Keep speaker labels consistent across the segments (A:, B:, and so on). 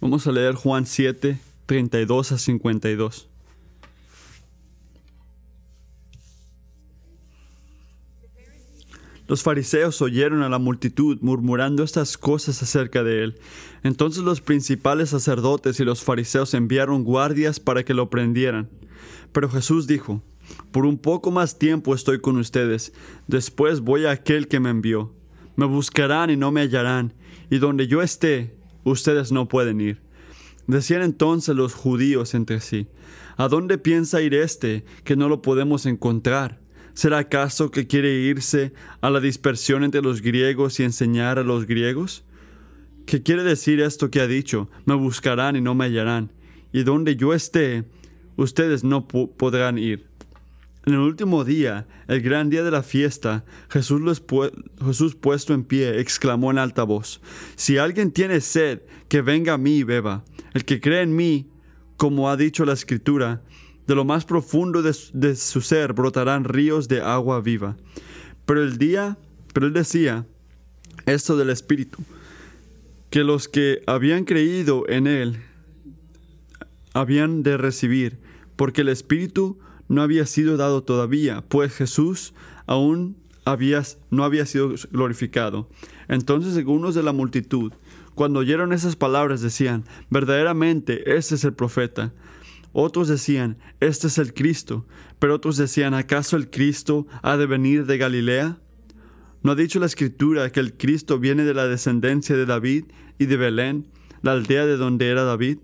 A: Vamos a leer Juan 7, 32 a 52. Los fariseos oyeron a la multitud murmurando estas cosas acerca de él. Entonces los principales sacerdotes y los fariseos enviaron guardias para que lo prendieran. Pero Jesús dijo, Por un poco más tiempo estoy con ustedes, después voy a aquel que me envió. Me buscarán y no me hallarán, y donde yo esté, ustedes no pueden ir. Decían entonces los judíos entre sí, ¿A dónde piensa ir este, que no lo podemos encontrar? ¿Será acaso que quiere irse a la dispersión entre los griegos y enseñar a los griegos? ¿Qué quiere decir esto que ha dicho? Me buscarán y no me hallarán, y donde yo esté, ustedes no podrán ir. En el último día, el gran día de la fiesta, Jesús, Jesús puesto en pie, exclamó en alta voz, Si alguien tiene sed, que venga a mí y beba. El que cree en mí, como ha dicho la Escritura, de lo más profundo de, su ser brotarán ríos de agua viva. Pero el día, pero él decía esto del Espíritu, que los que habían creído en él habían de recibir, porque el Espíritu no había sido dado todavía, pues Jesús aún no había sido glorificado. Entonces algunos de la multitud, cuando oyeron esas palabras, decían, verdaderamente, ese es el profeta. Otros decían, este es el Cristo, pero otros decían, ¿acaso el Cristo ha de venir de Galilea? ¿No ha dicho la Escritura que el Cristo viene de la descendencia de David y de Belén, la aldea de donde era David?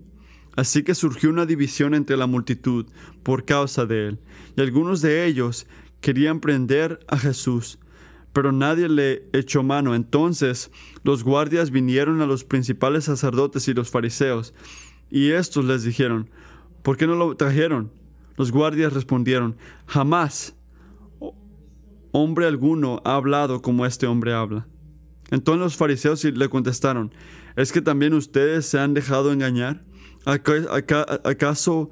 A: Así que surgió una división entre la multitud por causa de él, y algunos de ellos querían prender a Jesús, pero nadie le echó mano. Entonces los guardias vinieron a los principales sacerdotes y los fariseos, y estos les dijeron, ¿Por qué no lo trajeron? Los guardias respondieron, jamás hombre alguno ha hablado como este hombre habla. Entonces los fariseos le contestaron, ¿es que también ustedes se han dejado engañar? ¿Acaso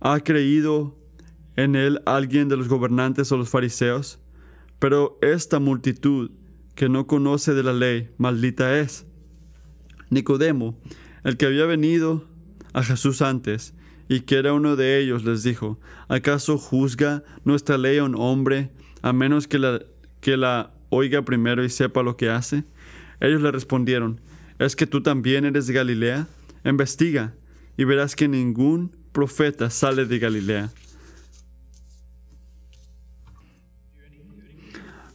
A: ha creído en él alguien de los gobernantes o los fariseos? Pero esta multitud que no conoce de la ley, maldita es. Nicodemo, el que había venido a Jesús antes, y que era uno de ellos, les dijo, ¿acaso juzga nuestra ley a un hombre a menos que la, que la oiga primero y sepa lo que hace? Ellos le respondieron, ¿es que tú también eres de Galilea? Investiga y verás que ningún profeta sale de Galilea.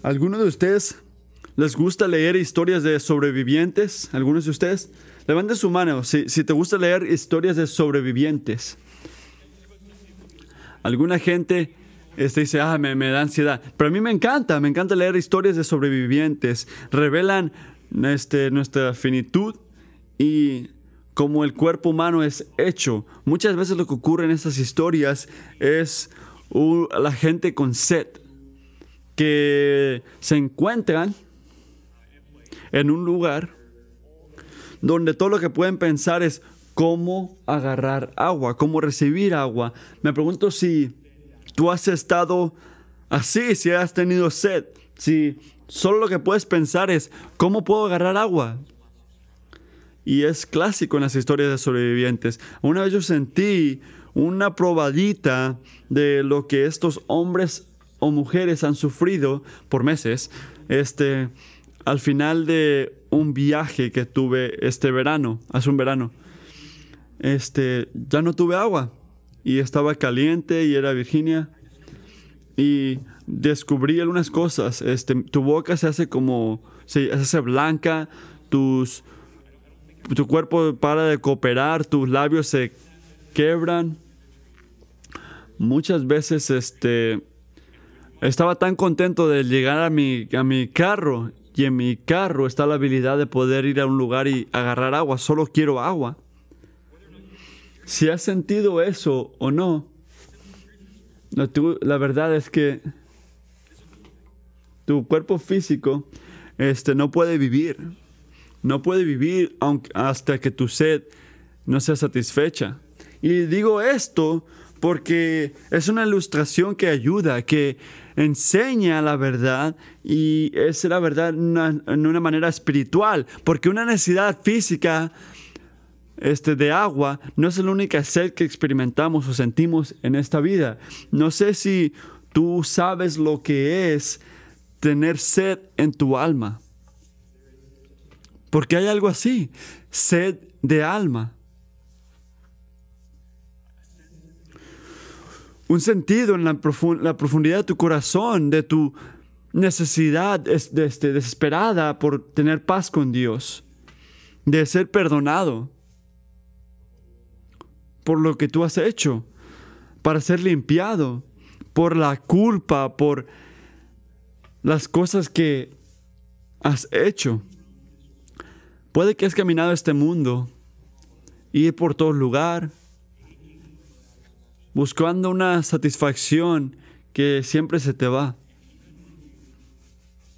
A: ¿Alguno de ustedes les gusta leer historias de sobrevivientes? ¿Algunos de ustedes? Levante su mano si, si te gusta leer historias de sobrevivientes. Alguna gente este, dice, ah, me, da ansiedad. Pero a mí me encanta, me encanta leer historias de sobrevivientes. Revelan este, nuestra finitud y cómo el cuerpo humano es hecho. Muchas veces lo que ocurre en estas historias es la gente con sed que se encuentran en un lugar donde todo lo que pueden pensar es, cómo agarrar agua, cómo recibir agua. Me pregunto si tú has estado así, si has tenido sed, si solo lo que puedes pensar es, ¿cómo puedo agarrar agua? Y es clásico en las historias de sobrevivientes. Una vez yo sentí una probadita de lo que estos hombres o mujeres han sufrido por meses, este, al final de un viaje que tuve este verano, hace un verano este, ya no tuve agua y estaba caliente y era Virginia y descubrí algunas cosas. Este, tu boca se hace como, se, hace blanca, tus, tu cuerpo para de cooperar, tus labios se quebran. Muchas veces, este, estaba tan contento de llegar a mi, a mi carro y en mi carro está la habilidad de poder ir a un lugar y agarrar agua. Solo quiero agua. Si has sentido eso o no, la, verdad es que tu cuerpo físico este, no puede vivir. No puede vivir hasta que tu sed no sea satisfecha. Y digo esto porque es una ilustración que ayuda, que enseña la verdad y es la verdad en una manera espiritual, porque una necesidad física este, de agua no es la única sed que experimentamos o sentimos en esta vida. No sé si tú sabes lo que es tener sed en tu alma. Porque hay algo así, sed de alma. Un sentido en la, profundidad de tu corazón, de tu necesidad este, desesperada por tener paz con Dios, de ser perdonado por lo que tú has hecho, para ser limpiado, por la culpa, por las cosas que has hecho. Puede que has caminado este mundo, ir por todo lugar, buscando una satisfacción que siempre se te va.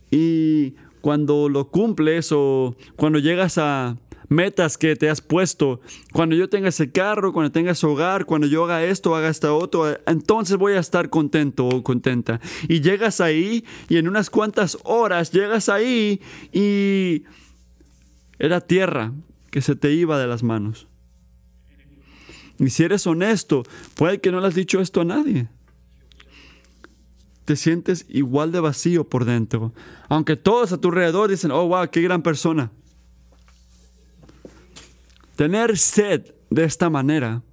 A: Y cuando lo cumples o cuando llegas a metas que te has puesto, cuando yo tenga ese carro, cuando tenga ese hogar, cuando yo haga esto, haga esta otro, entonces voy a estar contento o contenta. Y llegas ahí y en unas cuantas horas llegas ahí y era tierra que se te iba de las manos. Y si eres honesto, puede que no le has dicho esto a nadie. Te sientes igual de vacío por dentro. Aunque todos a tu alrededor dicen, oh, wow, qué gran persona. Tener sed de esta manera,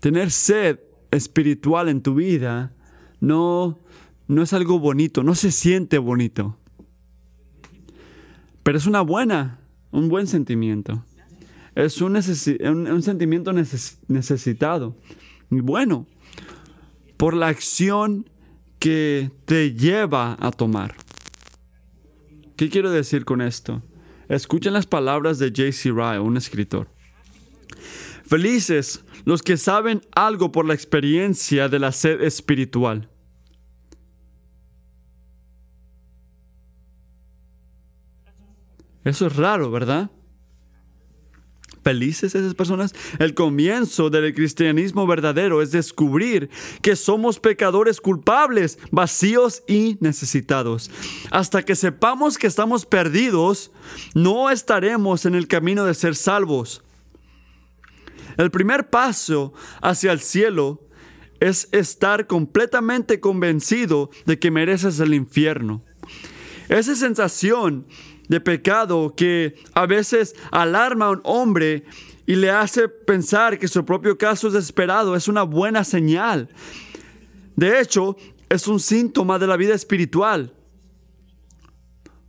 A: tener sed espiritual en tu vida, no, no es algo bonito, no se siente bonito. Pero es una buena, un buen sentimiento. Es un, sentimiento necesitado. Y bueno, por la acción que te lleva a tomar. ¿Qué quiero decir con esto? Escuchen las palabras de J.C. Ryle, un escritor. Felices los que saben algo por la experiencia de la sed espiritual Eso es raro, ¿verdad? Felices esas personas. El comienzo del cristianismo verdadero es descubrir que somos pecadores culpables, vacíos y necesitados. Hasta que sepamos que estamos perdidos, no estaremos en el camino de ser salvos. El primer paso hacia el cielo es estar completamente convencido de que mereces el infierno. Esa sensación de pecado que a veces alarma a un hombre y le hace pensar que su propio caso es desesperado es una buena señal. De hecho, es un síntoma de la vida espiritual.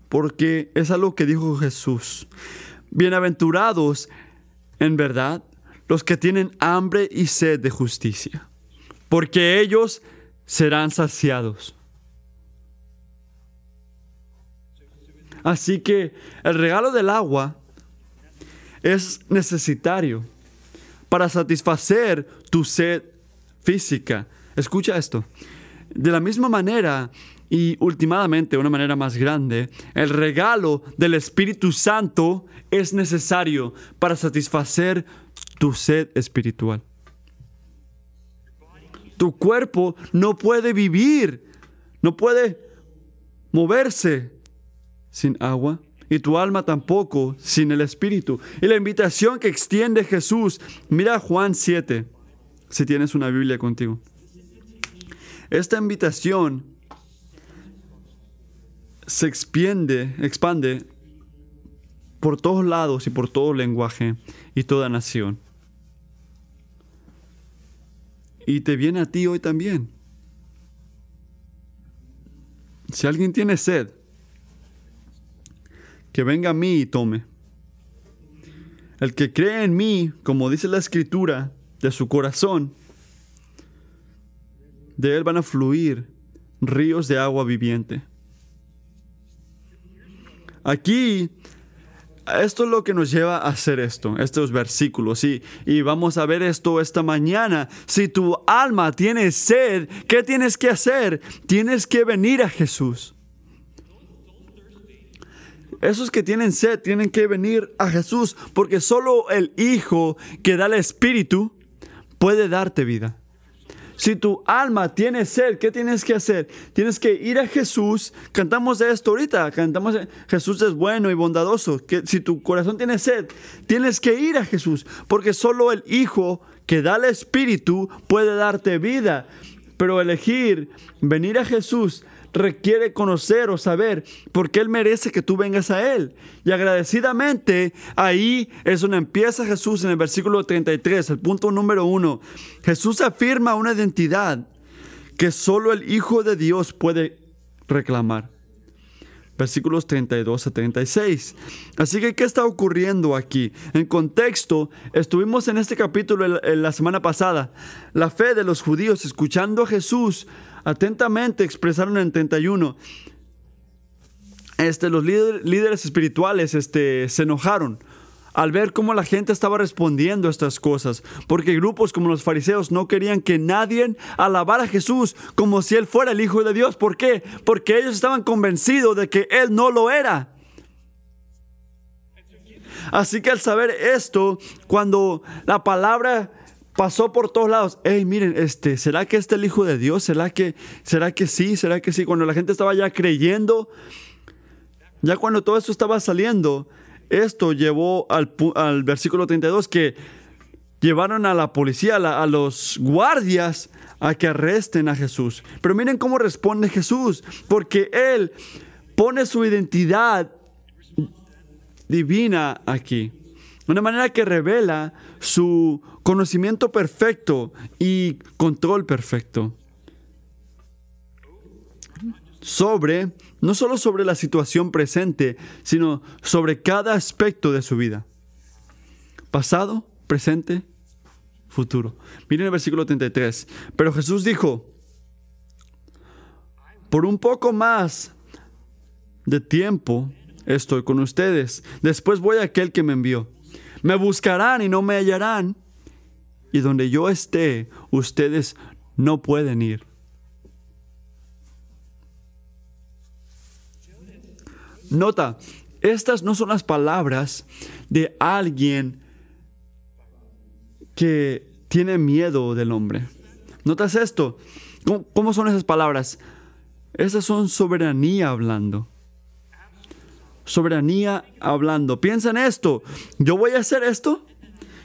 A: Porque es algo que dijo Jesús. Bienaventurados, en verdad, los que tienen hambre y sed de justicia, porque ellos serán saciados. Así que el regalo del agua es necesitario para satisfacer tu sed física. Escucha esto. De la misma manera y últimamente, de una manera más grande, el regalo del Espíritu Santo es necesario para satisfacer tu sed espiritual. Tu cuerpo no puede vivir, no puede moverse sin agua y tu alma tampoco sin el Espíritu. Y la invitación que extiende Jesús, mira Juan 7, si tienes una Biblia contigo. Esta invitación se extiende, expande por todos lados y por todo lenguaje y toda nación. Y te viene a ti hoy también. Si alguien tiene sed, que venga a mí y tome. El que cree en mí, como dice la escritura, de su corazón, de él van a fluir ríos de agua viviente. Aquí, esto es lo que nos lleva a hacer esto, estos versículos. Y, y vamos a ver esto esta mañana. Si tu alma tiene sed, ¿qué tienes que hacer? Tienes que venir a Jesús. Esos que tienen sed tienen que venir a Jesús porque solo el Hijo que da el Espíritu puede darte vida. si tu alma tiene sed, ¿qué tienes que hacer? Tienes que ir a Jesús. Cantamos esto ahorita. Cantamos, Jesús es bueno y bondadoso. Que si tu corazón tiene sed, tienes que ir a Jesús. Porque solo el Hijo que da el Espíritu puede darte vida. Pero elegir venir a Jesús requiere conocer o saber por qué Él merece que tú vengas a Él. Y agradecidamente ahí es donde empieza Jesús en el versículo 33, el punto número uno. Jesús afirma una identidad que solo el Hijo de Dios puede reclamar. Versículos 32 a 36. Así que, ¿qué está ocurriendo aquí? En contexto, estuvimos en este capítulo la semana pasada. La fe de los judíos escuchando a Jesús atentamente expresaron en 31. Este, los líderes espirituales este, se enojaron al ver cómo la gente estaba respondiendo a estas cosas, porque grupos como los fariseos no querían que nadie alabara a Jesús como si Él fuera el Hijo de Dios. ¿Por qué? Porque ellos estaban convencidos de que Él no lo era. Así que al saber esto, cuando la palabra pasó por todos lados. Hey, miren, este, ¿será que este es el Hijo de Dios? ¿Será que, ¿Será que sí? ¿Será que sí? Cuando la gente estaba ya creyendo, ya cuando todo esto estaba saliendo, esto llevó al, al versículo 32 que llevaron a la policía, a, a los guardias, a que arresten a Jesús. Pero miren cómo responde Jesús, porque Él pone su identidad divina aquí. Una manera que revela su conocimiento perfecto y control perfecto. Sobre, no solo sobre la situación presente, sino sobre cada aspecto de su vida. Pasado, presente, futuro. Miren el versículo 33. Pero Jesús dijo, por un poco más de tiempo estoy con ustedes. Después voy a aquel que me envió. Me buscarán y no me hallarán. Y donde yo esté, ustedes no pueden ir. Nota, estas no son las palabras de alguien que tiene miedo del hombre. ¿Notas esto? ¿Cómo, cómo son esas palabras? Esas son soberanía hablando soberanía hablando. Piensa en esto. Yo voy a hacer esto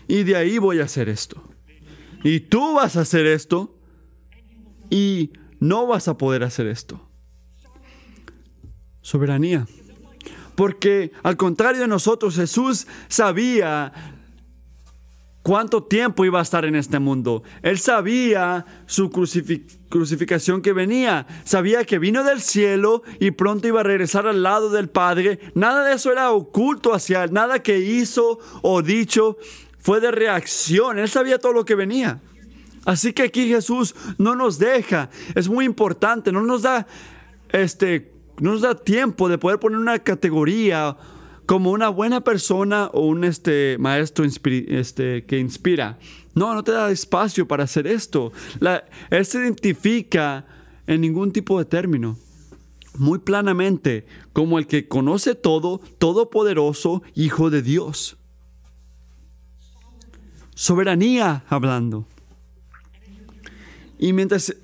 A: y de ahí voy a hacer esto. Y tú vas a hacer esto y no vas a poder hacer esto. Soberanía. Porque al contrario de nosotros, Jesús sabía cuánto tiempo iba a estar en este mundo. Él sabía su crucificación que venía, sabía que vino del cielo y pronto iba a regresar al lado del Padre. Nada de eso era oculto hacia él, nada que hizo o dicho fue de reacción. Él sabía todo lo que venía. Así que aquí Jesús no nos deja, es muy importante, no nos da este no nos da tiempo de poder poner una categoría como una buena persona o un este, maestro este, que inspira. No, no te da espacio para hacer esto. Él se identifica en ningún tipo de término. Muy planamente como el que conoce todo, todopoderoso, Hijo de Dios. Soberanía hablando. Y mientras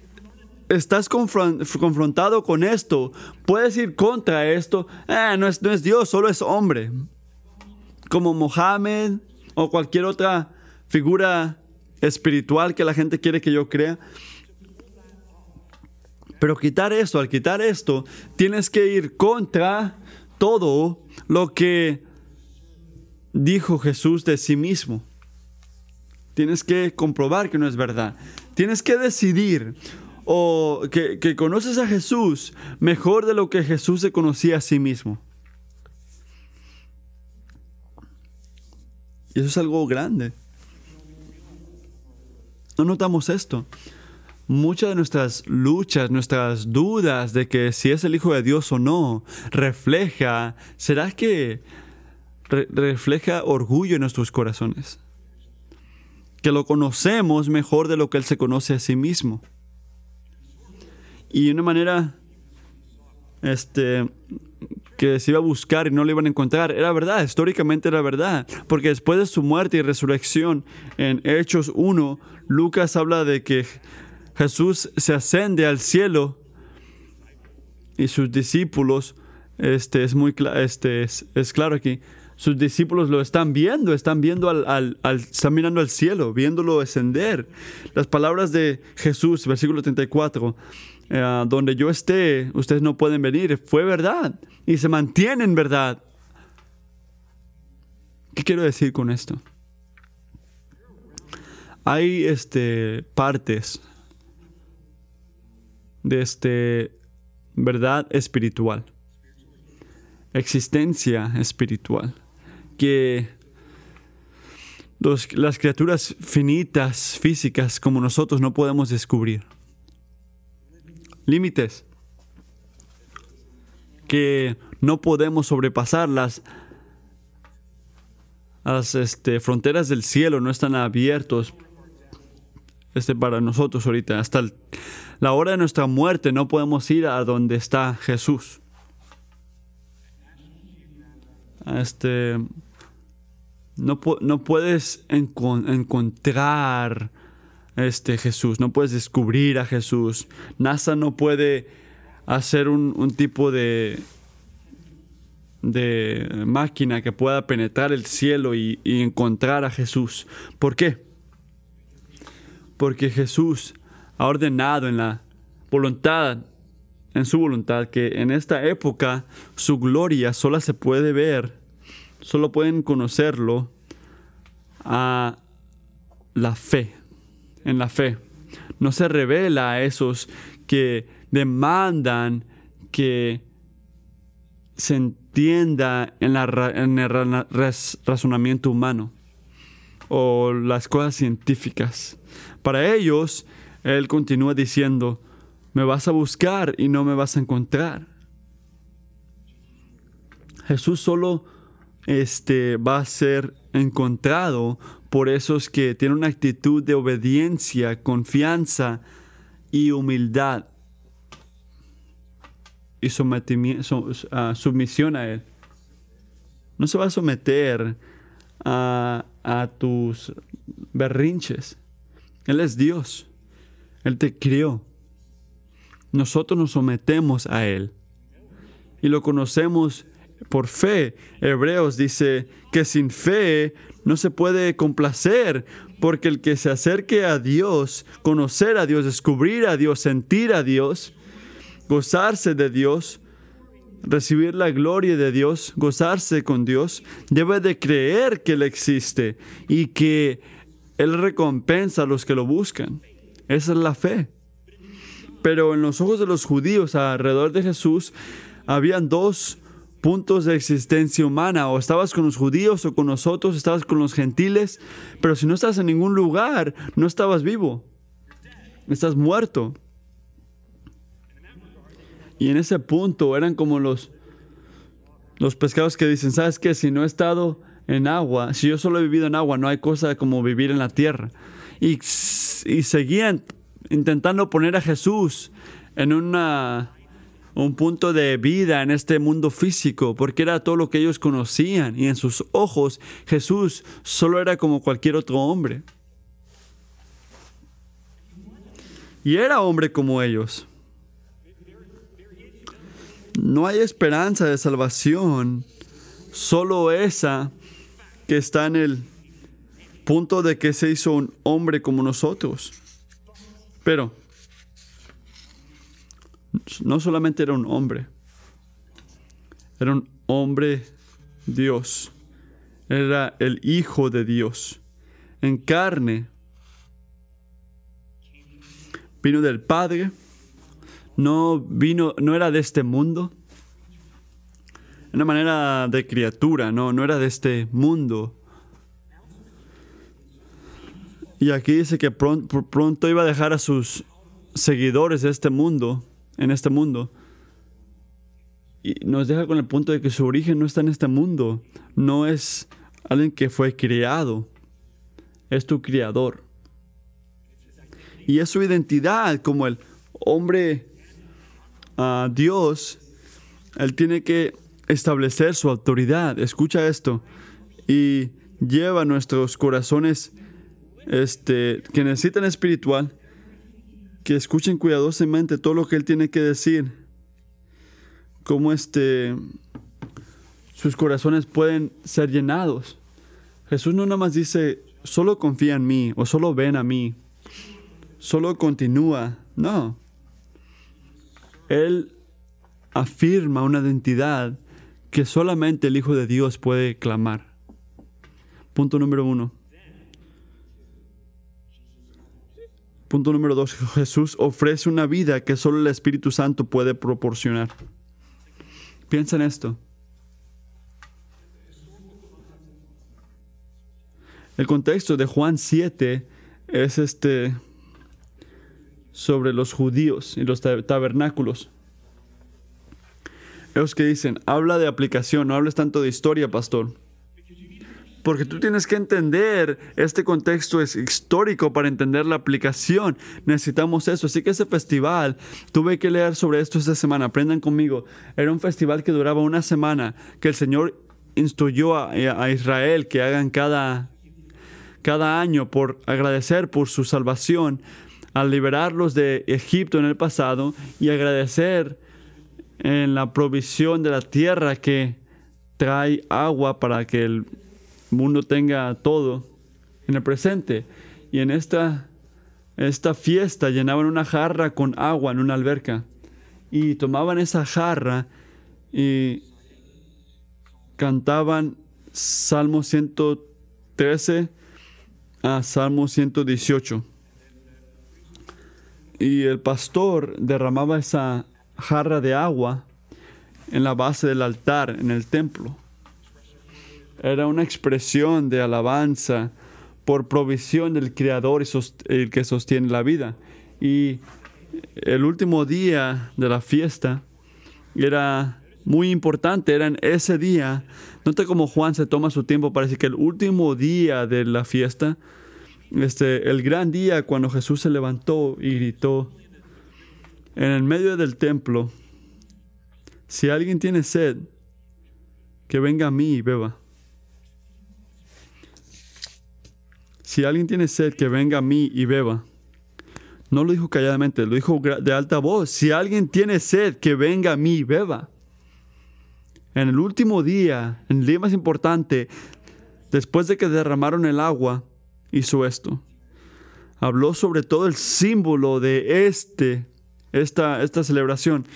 A: estás confrontado con esto, puedes ir contra esto. Ah, no, es, no es Dios, solo es hombre. Como Mohammed o cualquier otra figura espiritual que la gente quiere que yo crea. Pero quitar esto, al quitar esto, tienes que ir contra todo lo que dijo Jesús de sí mismo. Tienes que comprobar que no es verdad. Tienes que decidir o que, conoces a Jesús mejor de lo que Jesús se conocía a sí mismo. Y eso es algo grande. No notamos esto. Muchas de nuestras luchas, nuestras dudas de que si es el Hijo de Dios o no, refleja, ¿será que refleja orgullo en nuestros corazones? Que lo conocemos mejor de lo que Él se conoce a sí mismo. Y una manera este, que se iba a buscar y no lo iban a encontrar. Era verdad, históricamente era verdad. Porque después de su muerte y resurrección, en Hechos 1, Lucas habla de que Jesús se ascende al cielo y sus discípulos, este es muy este es, claro aquí, sus discípulos lo están viendo, están viendo al, al, están mirando al cielo, viéndolo ascender. Las palabras de Jesús, versículo 34, eh, donde yo esté, ustedes no pueden venir, fue verdad y se mantiene en verdad. ¿Qué quiero decir con esto? Hay este, partes de este verdad espiritual, existencia espiritual, que las criaturas finitas, físicas como nosotros no podemos descubrir. Límites que no podemos sobrepasar. Las, las este, fronteras del cielo no están abiertos este, para nosotros ahorita. Hasta la hora de nuestra muerte no podemos ir a donde está Jesús. Este, no, no puedes encontrar este Jesús, no puedes descubrir a Jesús. NASA no puede hacer un, tipo de, de máquina que pueda penetrar el cielo y encontrar a Jesús. ¿Por qué? porque Jesús ha ordenado en la voluntad, en su voluntad, que en esta época su gloria solo se puede ver, solo pueden conocerlo a la fe, en la fe. No se revela a esos que demandan que se entienda en, en el razonamiento humano o las cosas científicas. Para ellos, Él continúa diciendo, me vas a buscar y no me vas a encontrar. Jesús solo este, va a ser encontrado por esos que tienen una actitud de obediencia, confianza y humildad y sumisión a Él. No se va a someter a, a tus berrinches. Él es Dios. Él te crió. Nosotros nos sometemos a Él. Y lo conocemos por fe. Hebreos dice que sin fe no se puede complacer, porque el que se acerque a Dios, conocer a Dios, descubrir a Dios, sentir a Dios, gozarse de Dios, recibir la gloria de Dios, gozarse con Dios, debe de creer que Él existe y que él recompensa a los que lo buscan. Esa es la fe. Pero en los ojos de los judíos alrededor de Jesús habían dos puntos de existencia humana. O estabas con los judíos o con nosotros, estabas con los gentiles. Pero si no estás en ningún lugar, no estabas vivo. Estás muerto. Y en ese punto eran como los, los pescados que dicen, ¿sabes qué? Si no he estado en agua, si yo solo he vivido en agua, no hay cosa como vivir en la tierra. Y, y seguían intentando poner a Jesús en una, un punto de vida en este mundo físico, porque era todo lo que ellos conocían. Y en sus ojos Jesús solo era como cualquier otro hombre. Y era hombre como ellos. No hay esperanza de salvación, solo esa que está en el punto de que se hizo un hombre como nosotros. Pero no solamente era un hombre, era un hombre Dios. Era el Hijo de Dios en carne. Vino del Padre, no vino, no era de este mundo, una manera de criatura, no, no era de este mundo. Y aquí dice que pronto, pronto iba a dejar a sus seguidores de este mundo, en este mundo. Y nos deja con el punto de que su origen no está en este mundo, no es alguien que fue criado, es tu criador. Y es su identidad como el hombre a ah, Dios, él tiene que establecer su autoridad. Escucha esto. Y lleva nuestros corazones este, que necesitan espiritual, que escuchen cuidadosamente todo lo que Él tiene que decir. Cómo este, sus corazones pueden ser llenados. Jesús no nada más dice, solo confía en mí o solo ven a mí. Solo continúa. No. Él afirma una identidad que solamente el Hijo de Dios puede clamar. Punto número uno. Punto número dos. Jesús ofrece una vida que solo el Espíritu Santo puede proporcionar. Piensa en esto. El contexto de Juan 7 es este sobre los judíos y los tabernáculos. Ellos que dicen, habla de aplicación, no hables tanto de historia, pastor. Porque tú tienes que entender, este contexto es histórico para entender la aplicación. Necesitamos eso. Así que ese festival, tuve que leer sobre esto esta semana, aprendan conmigo. Era un festival que duraba una semana, que el Señor instruyó a, Israel que hagan cada, cada año por agradecer por su salvación, al liberarlos de Egipto en el pasado y agradecer en la provisión de la tierra que trae agua para que el mundo tenga todo en el presente. Y en esta, esta fiesta llenaban una jarra con agua en una alberca. Y tomaban esa jarra y cantaban Salmo 113 a Salmo 118. Y el pastor derramaba esa jarra de agua en la base del altar, en el templo. Era una expresión de alabanza por provisión del Creador y el que sostiene la vida. Y el último día de la fiesta era muy importante, era en ese día. Nota cómo Juan se toma su tiempo para decir que el último día de la fiesta, este, el gran día cuando Jesús se levantó y gritó, en el medio del templo, si alguien tiene sed, que venga a mí y beba. Si alguien tiene sed, que venga a mí y beba. No lo dijo calladamente, lo dijo de alta voz. Si alguien tiene sed, que venga a mí y beba. En el último día, en el día más importante, después de que derramaron el agua, hizo esto. Habló sobre todo el símbolo de este esta, esta celebración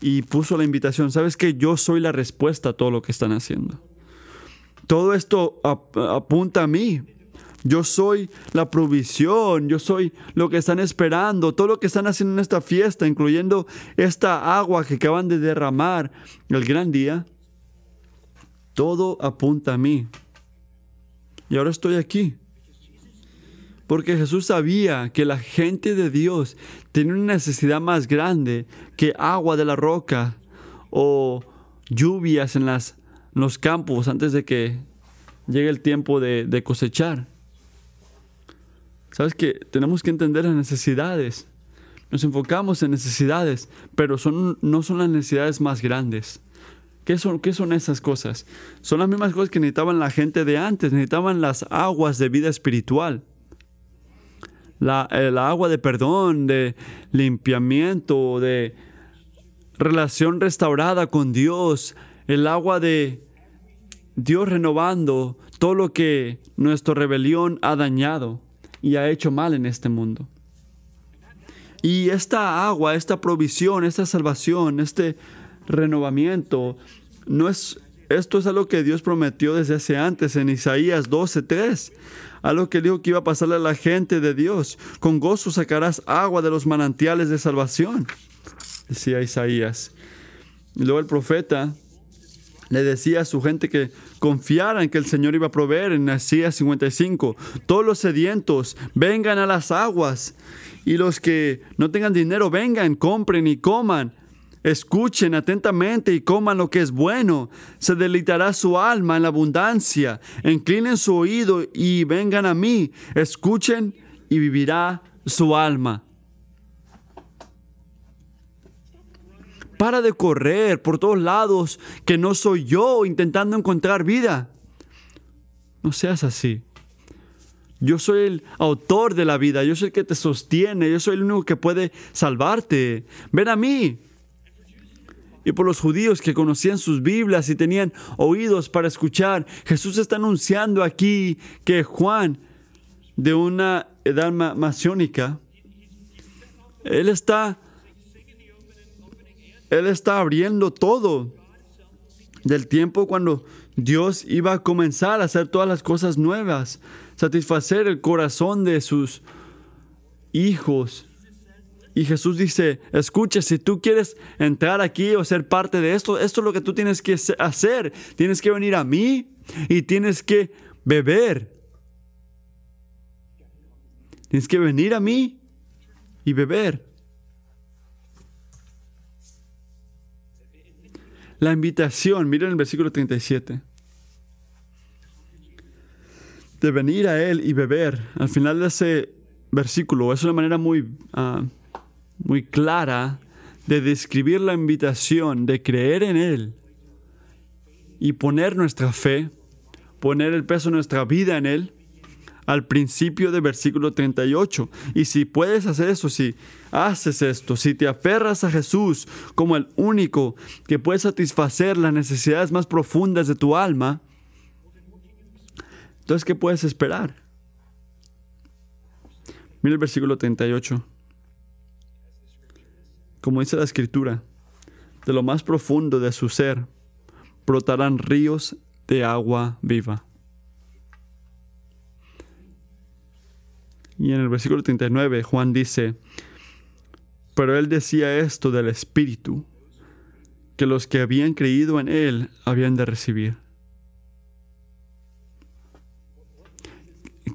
A: y puso la invitación, sabes que yo soy la respuesta a todo lo que están haciendo. Todo esto apunta a mí. Yo soy la provisión, yo soy lo que están esperando, todo lo que están haciendo en esta fiesta, incluyendo esta agua que acaban de derramar el gran día. Todo apunta a mí. Y ahora estoy aquí. Porque Jesús sabía que la gente de Dios tenía una necesidad más grande que agua de la roca o lluvias en los campos antes de que llegue el tiempo de, cosechar. Sabes que tenemos que entender las necesidades. Nos enfocamos en necesidades, pero son, no son las necesidades más grandes. ¿Qué son, ¿Qué son esas cosas? Son las mismas cosas que necesitaban la gente de antes, necesitaban las aguas de vida espiritual la, el agua de perdón, de limpiamiento, de relación restaurada con Dios, el agua de Dios renovando todo lo que nuestra rebelión ha dañado y ha hecho mal en este mundo. Y esta agua, esta provisión, esta salvación, este renovamiento, no es, esto es algo que Dios prometió desde hace antes en Isaías 12:3 algo que dijo que iba a pasarle a la gente de Dios. Con gozo sacarás agua de los manantiales de salvación, decía Isaías. Y luego el profeta le decía a su gente que confiaran que el Señor iba a proveer en Isaías 55. Todos los sedientos vengan a las aguas y los que no tengan dinero vengan, compren y coman. Escuchen atentamente y coman lo que es bueno. Se deleitará su alma en la abundancia. Inclinen su oído y vengan a mí. Escuchen y vivirá su alma. Para de correr por todos lados que no soy yo intentando encontrar vida. No seas así. Yo soy el autor de la vida, yo soy el que te sostiene, yo soy el único que puede salvarte. Ven a mí. Y por los judíos que conocían sus Biblias y tenían oídos para escuchar, Jesús está anunciando aquí que Juan, de una edad masónica, él está, él está abriendo todo del tiempo cuando Dios iba a comenzar a hacer todas las cosas nuevas, satisfacer el corazón de sus hijos. Y Jesús dice, escucha, si tú quieres entrar aquí o ser parte de esto, esto es lo que tú tienes que hacer. Tienes que venir a mí y tienes que beber. Tienes que venir a mí y beber. La invitación, miren el versículo 37. De venir a Él y beber. Al final de ese versículo es una manera muy, ah, muy clara de describir la invitación, de creer en Él y poner nuestra fe, poner el peso de nuestra vida en Él al principio del versículo 38. Y si puedes hacer eso, si haces esto, si te aferras a Jesús como el único que puede satisfacer las necesidades más profundas de tu alma, entonces, ¿qué puedes esperar? Mira el versículo 38. Como dice la escritura, de lo más profundo de su ser brotarán ríos de agua viva. Y en el versículo 39 Juan dice, pero él decía esto del Espíritu, que los que habían creído en él habían de recibir.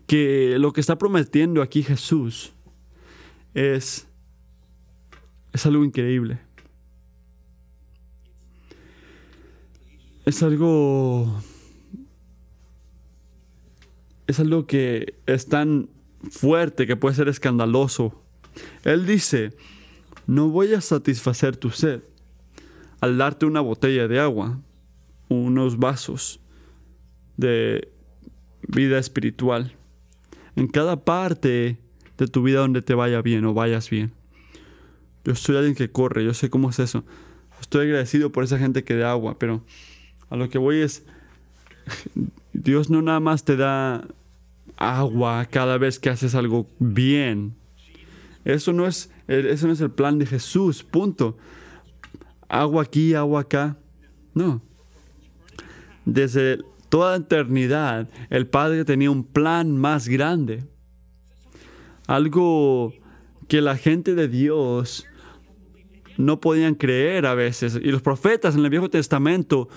A: Que lo que está prometiendo aquí Jesús es, es algo increíble. Es algo es algo que es tan fuerte, que puede ser escandaloso. Él dice, no voy a satisfacer tu sed al darte una botella de agua, unos vasos de vida espiritual, en cada parte de tu vida donde te vaya bien o vayas bien. Yo soy alguien que corre, yo sé cómo es eso. Estoy agradecido por esa gente que da agua, pero a lo que voy es, Dios no nada más te da agua cada vez que haces algo bien. Eso no es, eso no es el plan de Jesús, punto. Agua aquí, agua acá. No. Desde toda eternidad, el Padre tenía un plan más grande. Algo que la gente de Dios no podían creer a veces. Y los profetas en el Viejo Testamento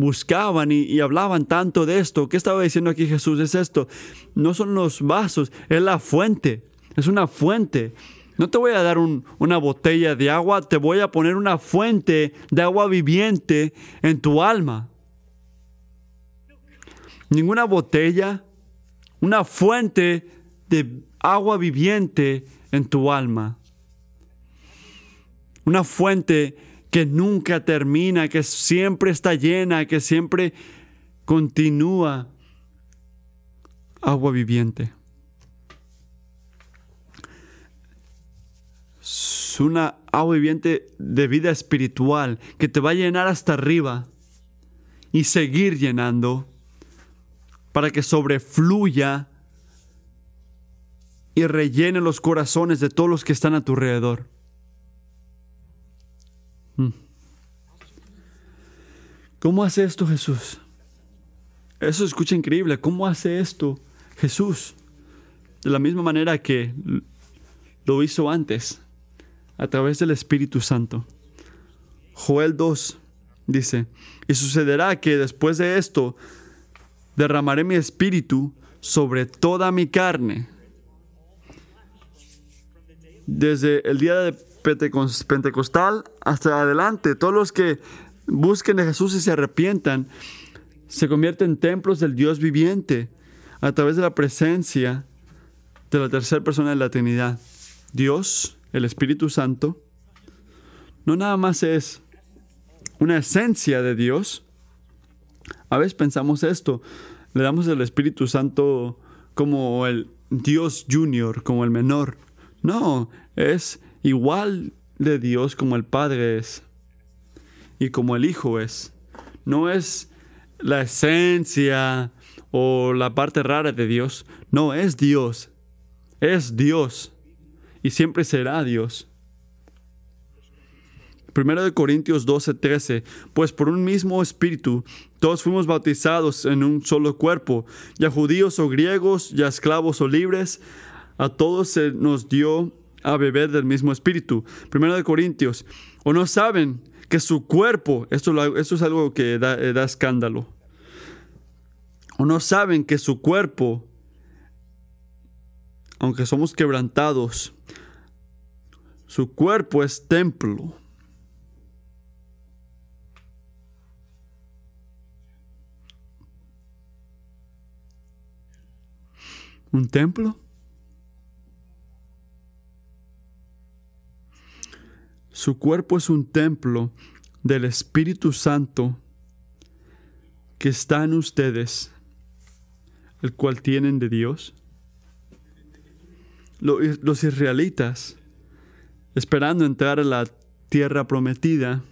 A: buscaban y, hablaban tanto de esto. ¿Qué estaba diciendo aquí Jesús? Es esto. No son los vasos, es la fuente. Es una fuente. No te voy a dar una botella de agua, te voy a poner una fuente de agua viviente en tu alma. Ninguna botella, una fuente de agua viviente en tu alma. Una fuente que nunca termina, que siempre está llena, que siempre continúa. Agua viviente. Es una agua viviente de vida espiritual que te va a llenar hasta arriba y seguir llenando para que sobrefluya y rellene los corazones de todos los que están a tu alrededor. Mm. ¿Cómo hace esto Jesús? Eso escucha increíble. ¿Cómo hace esto Jesús? De la misma manera que lo hizo antes, a través del Espíritu Santo. Joel 2 dice, y sucederá que después de esto derramaré mi espíritu sobre toda mi carne. Desde el día de pentecostal hasta adelante, todos los que busquen a Jesús y se arrepientan, se convierten en templos del Dios viviente a través de la presencia de la tercera persona de la Trinidad. Dios, el Espíritu Santo, no nada más es una esencia de Dios. A veces pensamos esto, le damos el Espíritu Santo como el Dios junior, como el menor. No, es igual de Dios como el Padre es y como el Hijo es. No es la esencia o la parte rara de Dios. No, es Dios. Es Dios. Y siempre será Dios. Primero de Corintios 12, 13. Pues por un mismo espíritu todos fuimos bautizados en un solo cuerpo, ya judíos o griegos, ya esclavos o libres, a todos se nos dio a beber del mismo espíritu. Primero de Corintios. ¿O no saben que su cuerpo, esto, es algo que da, eh, da escándalo, o no saben que su cuerpo, aunque somos quebrantados, su cuerpo es templo. ¿Un templo? Su cuerpo es un templo del Espíritu Santo que está en ustedes, el cual tienen de Dios. Los israelitas, esperando entrar a la tierra prometida,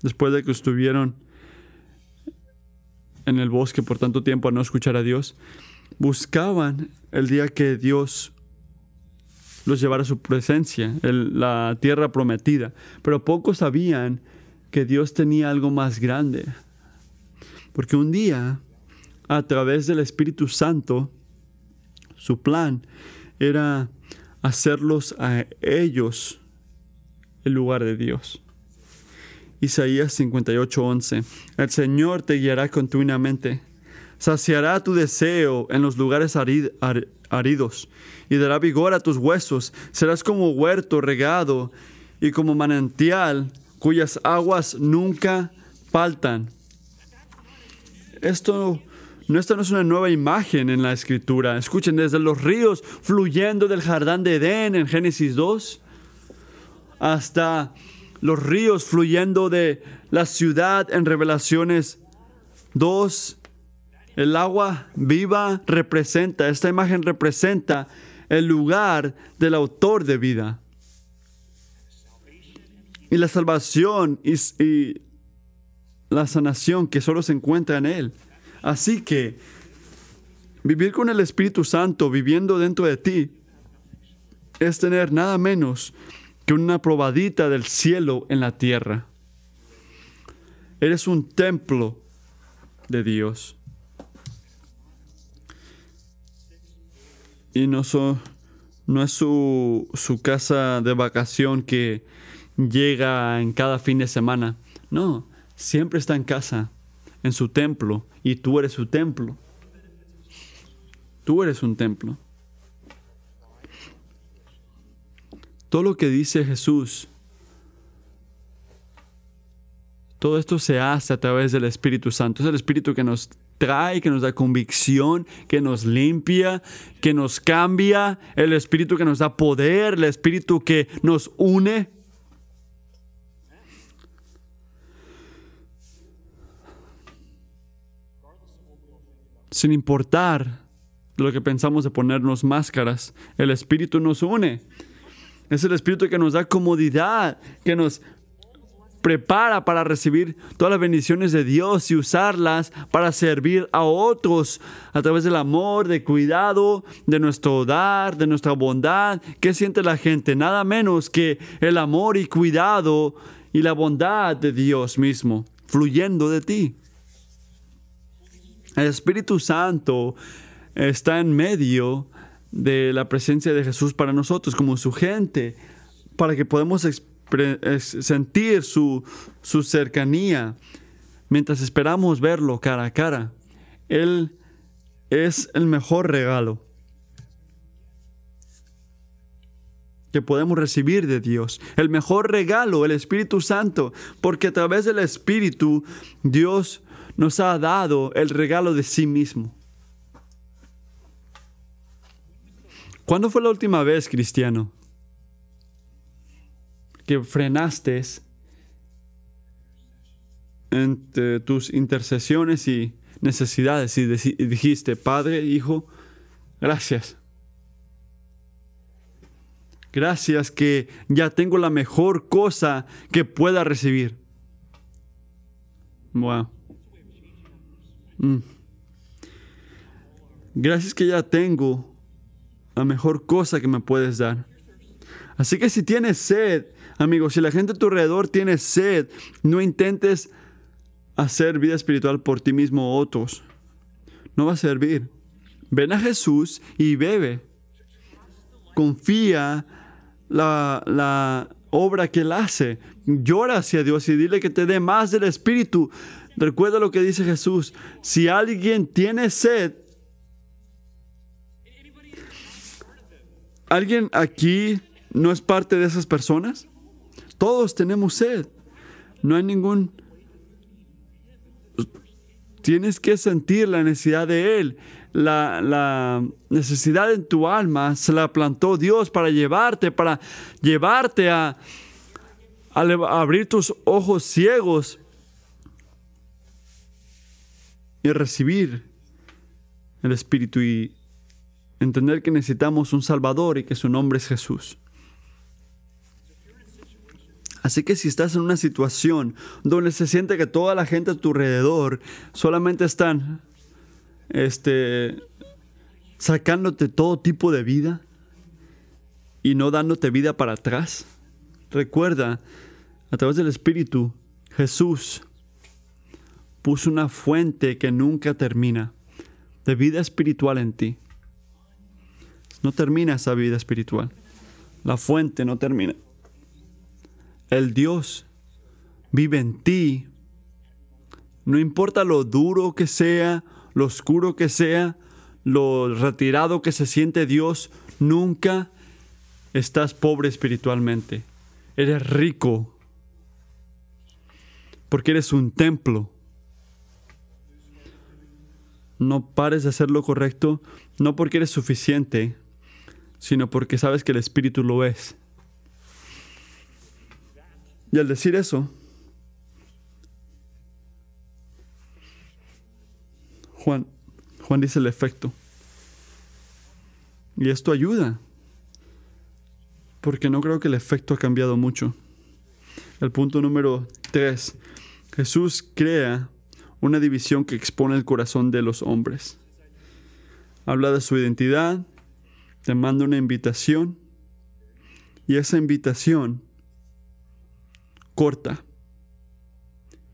A: después de que estuvieron en el bosque por tanto tiempo a no escuchar a Dios, buscaban el día que Dios los llevara a su presencia, la tierra prometida. Pero pocos sabían que Dios tenía algo más grande. Porque un día, a través del Espíritu Santo, su plan era hacerlos a ellos el lugar de Dios. Isaías 58:11. El Señor te guiará continuamente, saciará tu deseo en los lugares y dará vigor a tus huesos. Serás como huerto regado y como manantial cuyas aguas nunca faltan. Esto no, esto no es una nueva imagen en la escritura. Escuchen, desde los ríos fluyendo del jardín de Edén en Génesis 2 hasta los ríos fluyendo de la ciudad en Revelaciones 2. El agua viva representa, esta imagen representa el lugar del autor de vida. Y la salvación y, la sanación que solo se encuentra en Él. Así que vivir con el Espíritu Santo viviendo dentro de ti es tener nada menos que una probadita del cielo en la tierra. Eres un templo de Dios. Y no, es su, su casa de vacación que llega en cada fin de semana. No, siempre está en casa, en su templo, y tú eres su templo. Tú eres un templo. Todo lo que dice Jesús, todo esto se hace a través del Espíritu Santo. Es el Espíritu que nos trae, que nos da convicción, que nos limpia, que nos cambia, el Espíritu que nos da poder, el Espíritu que nos une. sin importar lo que pensamos de ponernos máscaras, el Espíritu nos une. Es el Espíritu que nos da comodidad, que nos prepara para recibir todas las bendiciones de Dios y usarlas para servir a otros a través del amor, de cuidado, de nuestro dar, de nuestra bondad. ¿Qué siente la gente? Nada menos que el amor y cuidado y la bondad de Dios mismo fluyendo de ti. El Espíritu Santo está en medio de la presencia de Jesús para nosotros, como su gente, para que podamos sentir su, su cercanía mientras esperamos verlo cara a cara. Él es el mejor regalo que podemos recibir de Dios. El mejor regalo, el Espíritu Santo, porque a través del Espíritu Dios nos ha dado el regalo de sí mismo. ¿Cuándo fue la última vez, cristiano, que frenaste entre tus intercesiones y necesidades y dijiste, Padre, Hijo, Gracias. Gracias que ya tengo la mejor cosa que pueda recibir. Wow. Mm. Gracias que ya tengo la mejor cosa que me puedes dar. Así que si tienes sed, amigo, si la gente a tu alrededor tiene sed, no intentes hacer vida espiritual por ti mismo o otros. No va a servir. Ven a Jesús y bebe. Confía la, la obra que Él hace. Llora hacia Dios y dile que te dé más del Espíritu. Recuerda lo que dice Jesús. Si alguien tiene sed, ¿alguien aquí no es parte de esas personas? Todos tenemos sed. No hay ningún... Tienes que sentir la necesidad de Él la, necesidad en tu alma se la plantó Dios para llevarte, para llevarte a, abrir tus ojos ciegos y recibir el Espíritu y entender que necesitamos un Salvador y que su nombre es Jesús. Así que si estás en una situación donde se siente que toda la gente a tu alrededor solamente están este, sacándote todo tipo de vida y no dándote vida para atrás. Recuerda, a través del Espíritu, Jesús puso una fuente que nunca termina de vida espiritual en ti. No termina esa vida espiritual. La fuente no termina. El Dios vive en ti. No importa lo duro que sea lo oscuro que sea, lo retirado que se siente Dios, nunca estás pobre espiritualmente. Eres rico porque eres un templo. No pares de hacer lo correcto, no porque eres suficiente, sino porque sabes que el Espíritu lo es. Y al decir eso, Juan, Juan dice el efecto. Y esto ayuda, porque no creo que el efecto ha cambiado mucho. El punto número tres, Jesús crea una división que expone el corazón de los hombres. Habla de su identidad, te manda una invitación y esa invitación corta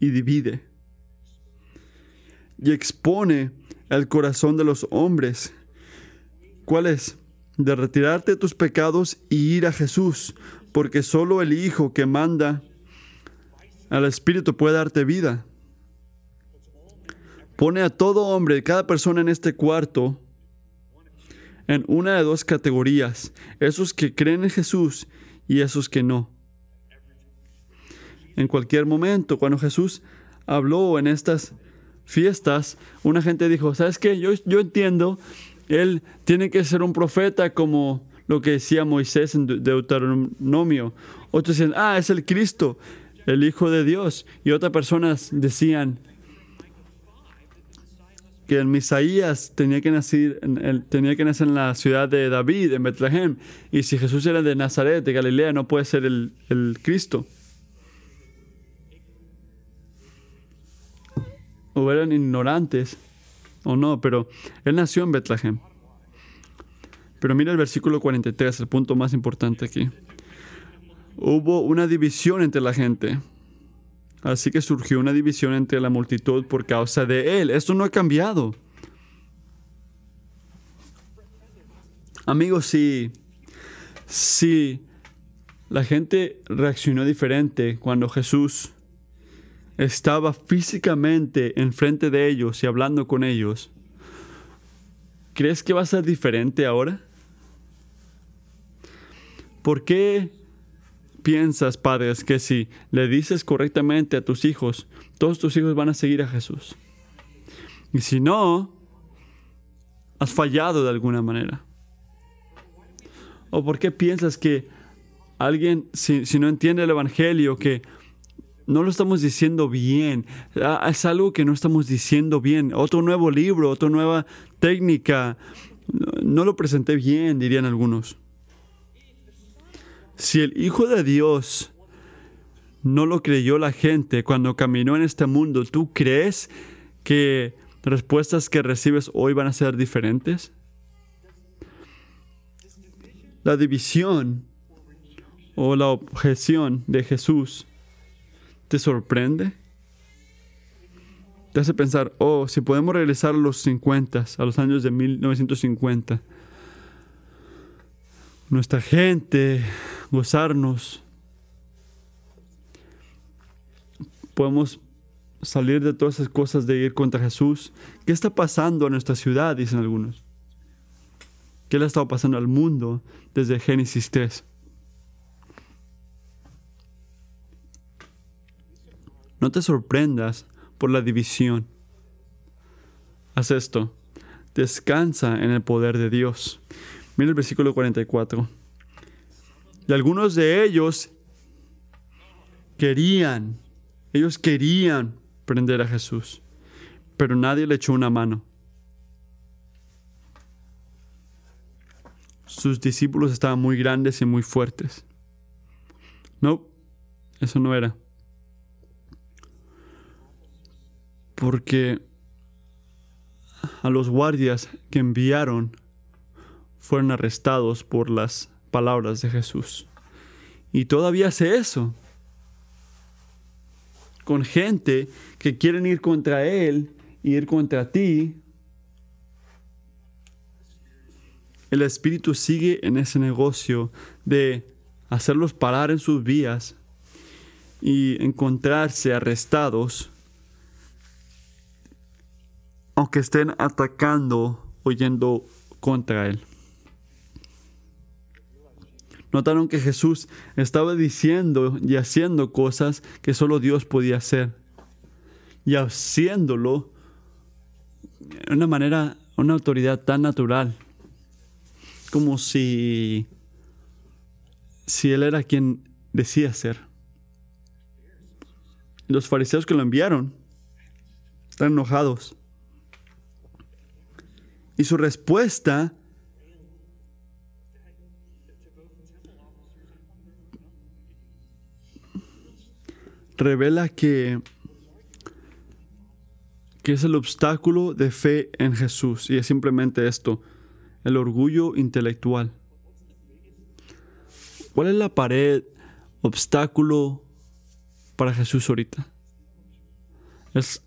A: y divide y expone el corazón de los hombres. ¿Cuál es? De retirarte de tus pecados y ir a Jesús, porque solo el Hijo que manda al Espíritu puede darte vida. Pone a todo hombre, cada persona en este cuarto, en una de dos categorías, esos que creen en Jesús y esos que no. En cualquier momento, cuando Jesús habló en estas fiestas, una gente dijo, ¿sabes qué? Yo, yo entiendo, él tiene que ser un profeta como lo que decía Moisés en Deuteronomio. Otros decían, ah, es el Cristo, el Hijo de Dios. Y otras personas decían que el Misaías tenía que, nacer, tenía que nacer en la ciudad de David, en Betlehem. Y si Jesús era de Nazaret, de Galilea, no puede ser el, el Cristo. O eran ignorantes o no, pero él nació en Betlehem. Pero mira el versículo 43, el punto más importante aquí. Hubo una división entre la gente. Así que surgió una división entre la multitud por causa de él. Esto no ha cambiado. Amigos, si, si la gente reaccionó diferente cuando Jesús estaba físicamente enfrente de ellos y hablando con ellos, ¿crees que va a ser diferente ahora? ¿Por qué piensas, padres, que si le dices correctamente a tus hijos, todos tus hijos van a seguir a Jesús? Y si no, has fallado de alguna manera. ¿O por qué piensas que alguien, si, si no entiende el Evangelio, que no lo estamos diciendo bien. Ah, es algo que no estamos diciendo bien. Otro nuevo libro, otra nueva técnica, no lo presenté bien, dirían algunos. Si el Hijo de Dios no lo creyó la gente cuando caminó en este mundo, ¿tú crees que respuestas que recibes hoy van a ser diferentes? La división o la objeción de Jesús te sorprende? Te hace pensar, oh, si podemos regresar a los 50, a los años de 1950, nuestra gente, gozarnos, podemos salir de todas esas cosas de ir contra Jesús. ¿Qué está pasando a nuestra ciudad? Dicen algunos. ¿Qué le ha estado pasando al mundo desde Génesis 3? No te sorprendas por la división. Haz esto. Descansa en el poder de Dios. Mira el versículo 44. Y algunos de ellos querían, ellos querían prender a Jesús, pero nadie le echó una mano. Sus discípulos estaban muy grandes y muy fuertes. No, eso no era. Porque a los guardias que enviaron fueron arrestados por las palabras de Jesús. Y todavía hace eso. Con gente que quieren ir contra Él, ir contra ti. El Espíritu sigue en ese negocio de hacerlos parar en sus vías y encontrarse arrestados aunque estén atacando o yendo contra él. Notaron que Jesús estaba diciendo y haciendo cosas que solo Dios podía hacer. Y haciéndolo de una manera, una autoridad tan natural, como si, si Él era quien decía ser. Los fariseos que lo enviaron están enojados. Y su respuesta revela que, que es el obstáculo de fe en Jesús. Y es simplemente esto, el orgullo intelectual. ¿Cuál es la pared, obstáculo para Jesús ahorita? Es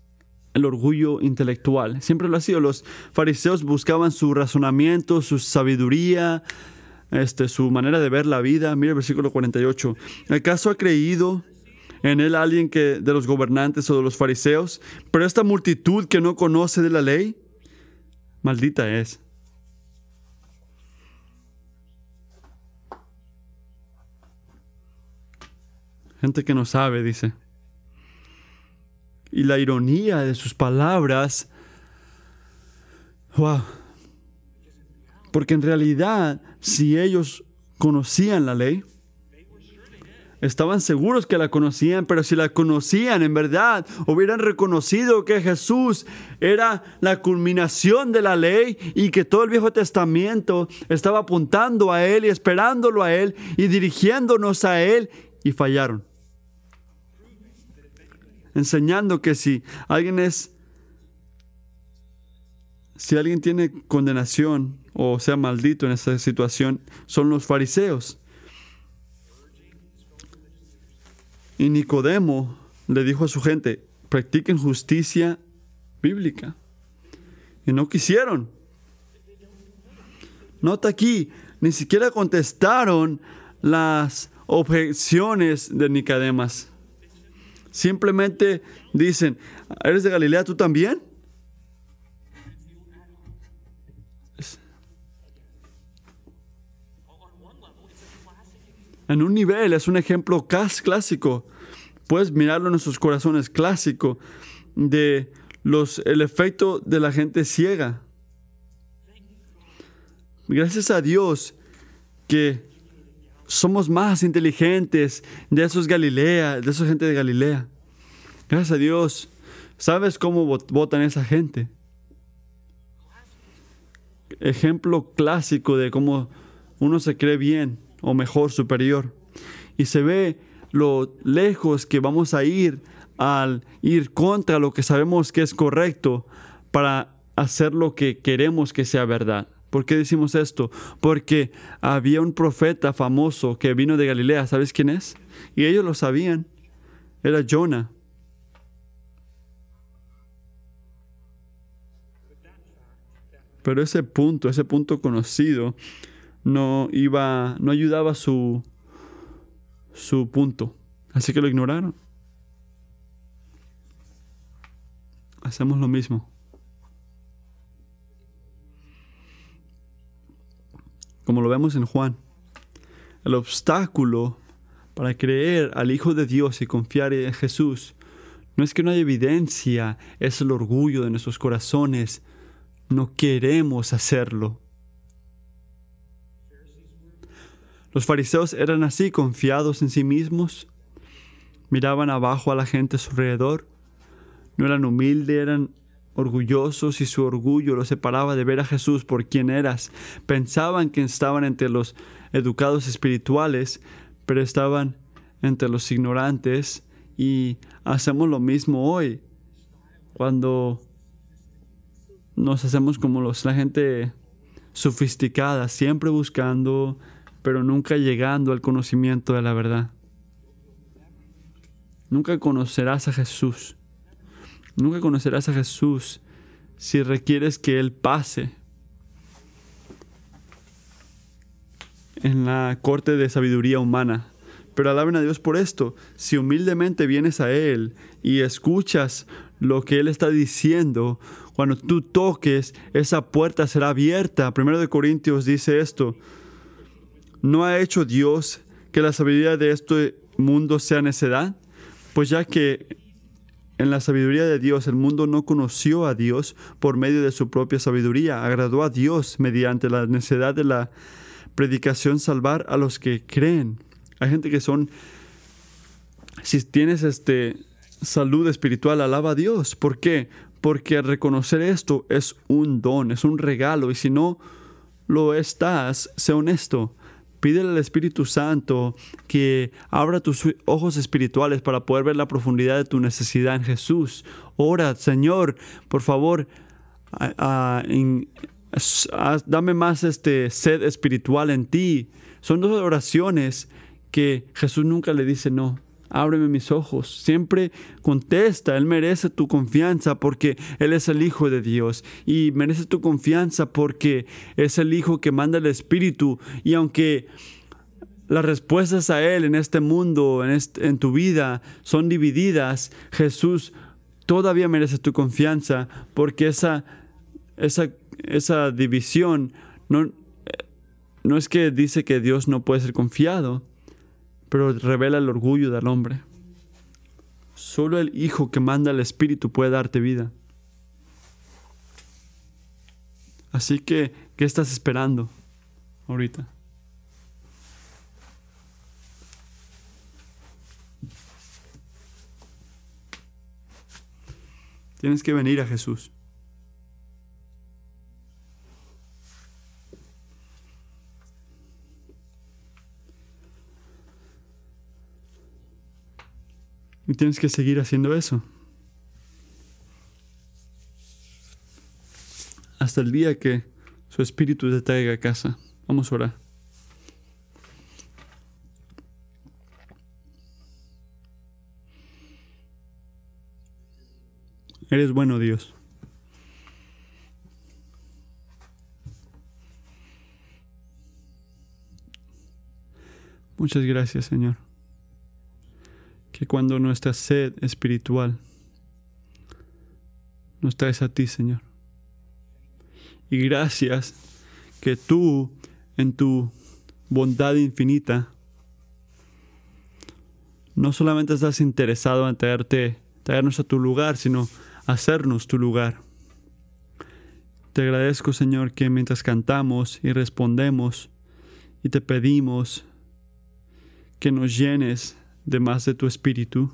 A: el orgullo intelectual. Siempre lo ha sido. Los fariseos buscaban su razonamiento, su sabiduría, este, su manera de ver la vida. Mira el versículo 48. ¿Acaso ha creído en él alguien que de los gobernantes o de los fariseos? Pero esta multitud que no conoce de la ley, maldita es. Gente que no sabe, dice y la ironía de sus palabras. Wow. Porque en realidad, si ellos conocían la ley, estaban seguros que la conocían, pero si la conocían en verdad, hubieran reconocido que Jesús era la culminación de la ley y que todo el Viejo Testamento estaba apuntando a Él y esperándolo a Él y dirigiéndonos a Él y fallaron enseñando que si alguien es, si alguien tiene condenación o sea maldito en esa situación, son los fariseos. Y Nicodemo le dijo a su gente, practiquen justicia bíblica. Y no quisieron. Nota aquí, ni siquiera contestaron las objeciones de Nicodemas. Simplemente dicen, ¿eres de Galilea tú también? En un nivel es un ejemplo clásico. Puedes mirarlo en nuestros corazones clásico de los, el efecto de la gente ciega. Gracias a Dios que somos más inteligentes de esos Galilea, de esa gente de Galilea. Gracias a Dios. ¿Sabes cómo votan esa gente? ejemplo clásico de cómo uno se cree bien o mejor, superior. Y se ve lo lejos que vamos a ir al ir contra lo que sabemos que es correcto para hacer lo que queremos que sea verdad. ¿Por qué decimos esto? Porque había un profeta famoso que vino de Galilea, ¿sabes quién es? Y ellos lo sabían. Era Jonah. Pero ese punto, ese punto conocido, no iba, no ayudaba su, su punto. Así que lo ignoraron. Hacemos lo mismo. Como lo vemos en Juan, el obstáculo para creer al Hijo de Dios y confiar en Jesús no es que no haya evidencia, es el orgullo de nuestros corazones. No queremos hacerlo. Los fariseos eran así, confiados en sí mismos, miraban abajo a la gente a su alrededor, no eran humildes, eran orgullosos y su orgullo los separaba de ver a Jesús por quien eras. Pensaban que estaban entre los educados espirituales, pero estaban entre los ignorantes y hacemos lo mismo hoy. Cuando nos hacemos como los, la gente sofisticada, siempre buscando pero nunca llegando al conocimiento de la verdad. Nunca conocerás a Jesús. Nunca conocerás a Jesús si requieres que Él pase en la corte de sabiduría humana. Pero alaben a Dios por esto. Si humildemente vienes a Él y escuchas lo que Él está diciendo, cuando tú toques, esa puerta será abierta. Primero de Corintios dice esto. ¿No ha hecho Dios que la sabiduría de este mundo sea necedad? Pues ya que en la sabiduría de Dios el mundo no conoció a Dios por medio de su propia sabiduría, agradó a Dios mediante la necedad de la predicación salvar a los que creen. Hay gente que son, si tienes este salud espiritual, alaba a Dios. ¿Por qué? Porque reconocer esto es un don, es un regalo. Y si no lo estás, sé honesto. Pídele al Espíritu Santo que abra tus ojos espirituales para poder ver la profundidad de tu necesidad en Jesús. Ora, Señor, por favor, dame más este sed espiritual en ti. Son dos oraciones que Jesús nunca le dice no ábreme mis ojos. Siempre contesta, Él merece tu confianza porque Él es el Hijo de Dios. Y merece tu confianza porque es el Hijo que manda el Espíritu. Y aunque las respuestas a Él en este mundo, en, en tu vida, son divididas, Jesús todavía merece tu confianza porque esa, esa, esa división no, no es que dice que Dios no puede ser confiado, pero revela el orgullo del hombre. Solo el Hijo que manda el Espíritu puede darte vida. Así que, ¿qué estás esperando ahorita? Tienes que venir a Jesús. Y tienes que seguir haciendo eso. Hasta el día que su espíritu te traiga a casa. Vamos a orar. Eres bueno, Dios. Muchas gracias, Señor que cuando nuestra sed espiritual nos traes a ti, Señor. Y gracias que tú, en tu bondad infinita, no solamente estás interesado en traerte, traernos a tu lugar, sino hacernos tu lugar. Te agradezco, Señor, que mientras cantamos y respondemos y te pedimos que nos llenes de más de tu espíritu.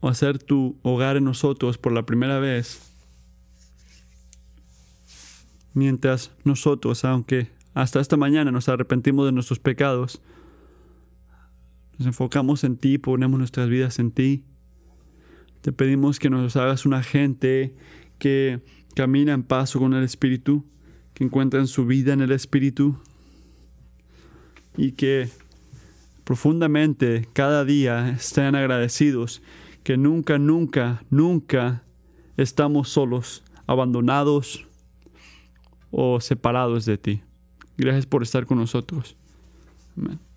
A: o hacer tu hogar en nosotros por la primera vez, mientras nosotros, aunque hasta esta mañana nos arrepentimos de nuestros pecados, nos enfocamos en ti, ponemos nuestras vidas en ti. Te pedimos que nos hagas una gente que camina en paso con el Espíritu, que encuentran su vida en el Espíritu y que profundamente cada día estén agradecidos que nunca, nunca, nunca estamos solos, abandonados o separados de ti. Gracias por estar con nosotros. Amén.